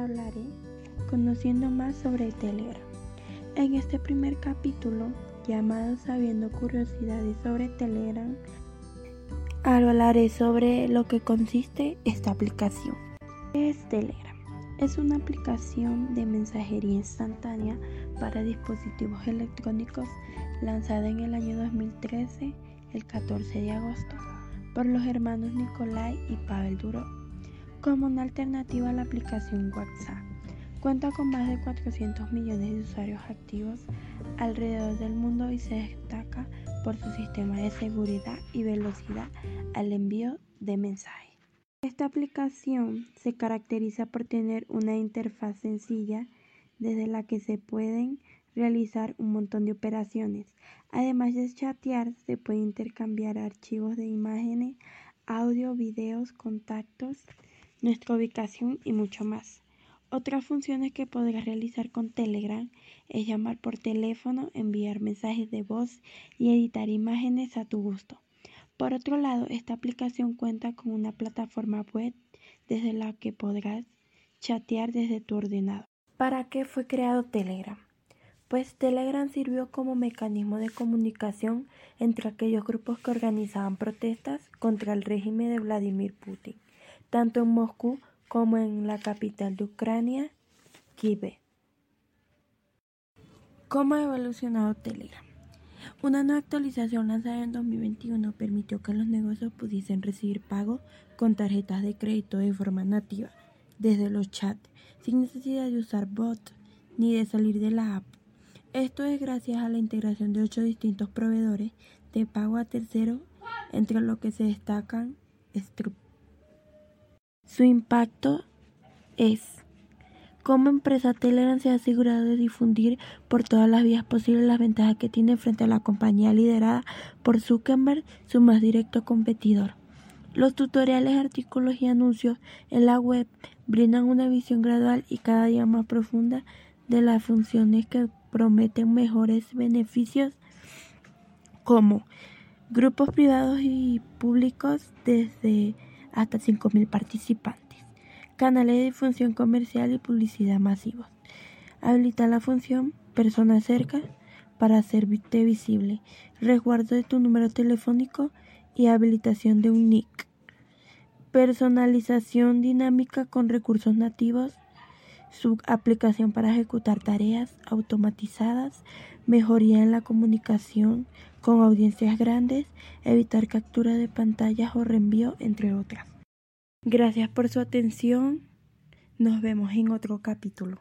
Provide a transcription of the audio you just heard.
hablaré conociendo más sobre Telegram. En este primer capítulo, llamado Sabiendo Curiosidades sobre Telegram, hablaré sobre lo que consiste esta aplicación. ¿Qué es Telegram? Es una aplicación de mensajería instantánea para dispositivos electrónicos lanzada en el año 2013, el 14 de agosto, por los hermanos Nikolai y Pavel Durov, como una alternativa a la aplicación WhatsApp. Cuenta con más de 400 millones de usuarios activos alrededor del mundo y se destaca por su sistema de seguridad y velocidad al envío de mensajes. Esta aplicación se caracteriza por tener una interfaz sencilla desde la que se pueden realizar un montón de operaciones. Además de chatear, se puede intercambiar archivos de imágenes, audio, videos, contactos, nuestra ubicación y mucho más. Otras funciones que podrás realizar con Telegram es llamar por teléfono, enviar mensajes de voz y editar imágenes a tu gusto. Por otro lado, esta aplicación cuenta con una plataforma web desde la que podrás chatear desde tu ordenador. ¿Para qué fue creado Telegram? Pues Telegram sirvió como mecanismo de comunicación entre aquellos grupos que organizaban protestas contra el régimen de Vladimir Putin, tanto en Moscú como en la capital de Ucrania, Kiev. ¿Cómo ha evolucionado Telegram? Una nueva actualización lanzada en 2021 permitió que los negocios pudiesen recibir pago con tarjetas de crédito de forma nativa desde los chats, sin necesidad de usar bots ni de salir de la app. Esto es gracias a la integración de ocho distintos proveedores de pago a terceros, entre los que se destacan Stripe. Su impacto es como empresa Telegram se ha asegurado de difundir por todas las vías posibles las ventajas que tiene frente a la compañía liderada por Zuckerberg, su más directo competidor. Los tutoriales, artículos y anuncios en la web brindan una visión gradual y cada día más profunda de las funciones que prometen mejores beneficios como grupos privados y públicos desde hasta 5.000 participantes, canales de difusión comercial y publicidad masivos. Habilita la función persona cerca para hacerte visible, resguardo de tu número telefónico y habilitación de un nick. Personalización dinámica con recursos nativos, su aplicación para ejecutar tareas automatizadas, mejoría en la comunicación con audiencias grandes, evitar captura de pantallas o reenvío, entre otras. Gracias por su atención. Nos vemos en otro capítulo.